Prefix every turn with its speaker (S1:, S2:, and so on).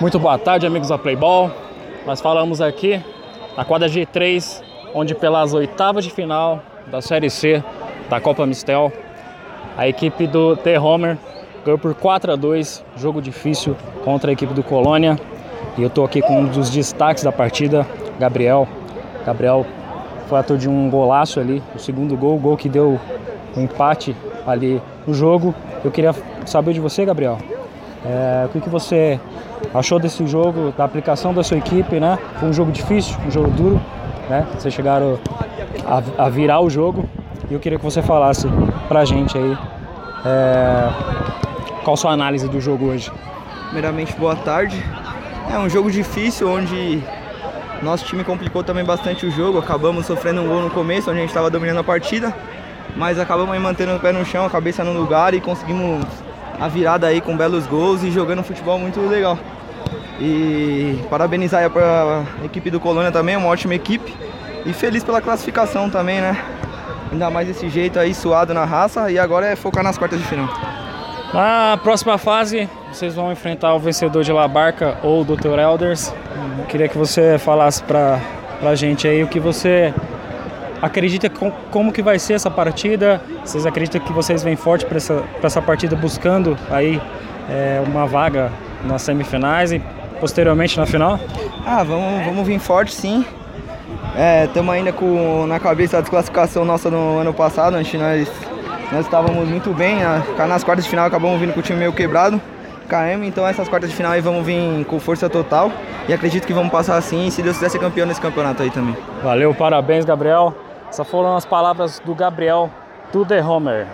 S1: Muito boa tarde, amigos da Playball. Nós falamos aqui na quadra G3, onde pelas oitavas de final da Série C da Copa Mistel, a equipe do The Homer ganhou por 4 a 2, jogo difícil contra a equipe do Colônia. E eu tô aqui com um dos destaques da partida, Gabriel. Gabriel foi ator de um golaço ali, o segundo gol, o gol que deu o um empate ali no jogo. Eu queria saber de você, Gabriel, é, o que, que você achou desse jogo, da aplicação da sua equipe, né? Foi um jogo difícil, um jogo duro, né? Vocês chegaram a, a virar o jogo e eu queria que você falasse pra gente aí é, qual sua análise do jogo hoje.
S2: Primeiramente, boa tarde. É um jogo difícil onde nosso time complicou também bastante o jogo. Acabamos sofrendo um gol no começo, onde a gente estava dominando a partida, mas acabamos mantendo o pé no chão, a cabeça no lugar e conseguimos a virada aí com belos gols e jogando futebol muito legal. E parabenizar a equipe do Colônia também, uma ótima equipe. E feliz pela classificação também, né? Ainda mais desse jeito aí, suado na raça. E agora é focar nas quartas de final.
S1: Na próxima fase, vocês vão enfrentar o vencedor de La Barca ou o Dr. Elders. Eu queria que você falasse pra, pra gente aí o que você acredita com, como que vai ser essa partida? Vocês acreditam que vocês vêm forte para essa, essa partida buscando aí é, uma vaga nas semifinais e posteriormente na final?
S2: Ah, vamos, vamos vir forte sim. Estamos é, ainda com na cabeça a desclassificação nossa no ano passado, antes nós, nós estávamos muito bem, né? nas quartas de final acabamos vindo com o time meio quebrado, caímos, então essas quartas de final aí vamos vir com força total e acredito que vamos passar assim se Deus quiser ser campeão nesse campeonato aí também.
S1: Valeu, parabéns Gabriel. Essas foram as palavras do Gabriel The Homer.